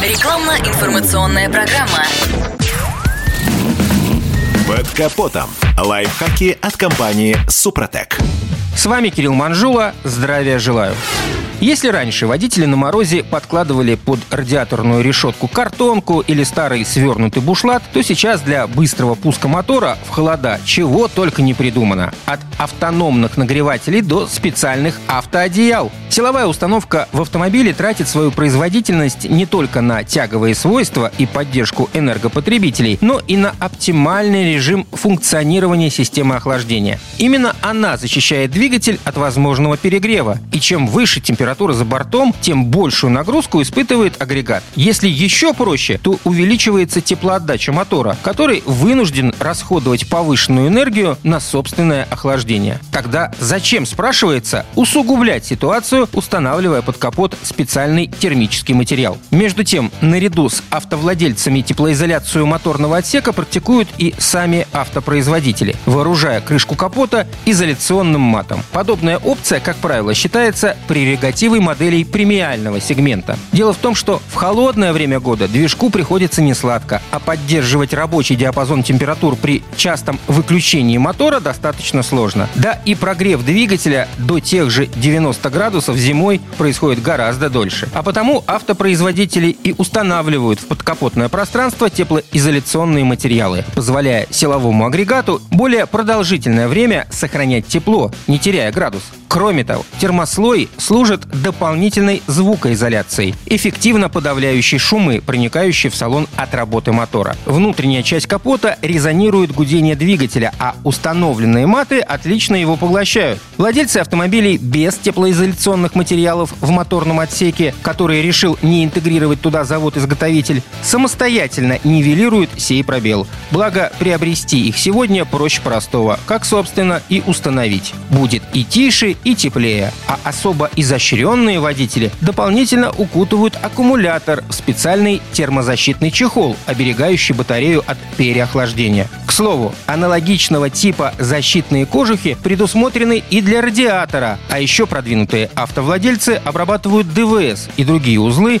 Рекламно-информационная программа. Под капотом. Лайфхаки от компании «Супротек». С вами Кирилл Манжула. Здравия желаю. Если раньше водители на морозе подкладывали под радиаторную решетку картонку или старый свернутый бушлат, то сейчас для быстрого пуска мотора в холода чего только не придумано. От автономных нагревателей до специальных автоодеял. Силовая установка в автомобиле тратит свою производительность не только на тяговые свойства и поддержку энергопотребителей, но и на оптимальный режим функционирования системы охлаждения. Именно она защищает двигатель от возможного перегрева. И чем выше температура за бортом, тем большую нагрузку испытывает агрегат. Если еще проще, то увеличивается теплоотдача мотора, который вынужден расходовать повышенную энергию на собственное охлаждение. Тогда зачем, спрашивается, усугублять ситуацию, устанавливая под капот специальный термический материал? Между тем, наряду с автовладельцами теплоизоляцию моторного отсека практикуют и сами автопроизводители, вооружая крышку капота изоляционным матом. Подобная опция, как правило, считается прерогативой моделей премиального сегмента. Дело в том, что в холодное время года движку приходится не сладко, а поддерживать рабочий диапазон температур при частом выключении мотора достаточно сложно. Да и прогрев двигателя до тех же 90 градусов зимой происходит гораздо дольше. А потому автопроизводители и устанавливают в подкапотное пространство теплоизоляционные материалы, позволяя силовому агрегату более продолжительное время сохранять тепло, не теряя градус. Кроме того, термослой служит дополнительной звукоизоляцией, эффективно подавляющей шумы, проникающие в салон от работы мотора. Внутренняя часть капота резонирует гудение двигателя, а установленные маты отлично его поглощают. Владельцы автомобилей без теплоизоляционных материалов в моторном отсеке, который решил не интегрировать туда завод-изготовитель, самостоятельно нивелируют сей пробел. Благо, приобрести их сегодня проще простого, как, собственно, и установить. Будет и тише, и теплее, а особо изощренные водители дополнительно укутывают аккумулятор в специальный термозащитный чехол, оберегающий батарею от переохлаждения. К слову, аналогичного типа защитные кожухи предусмотрены и для радиатора, а еще продвинутые автовладельцы обрабатывают ДВС и другие узлы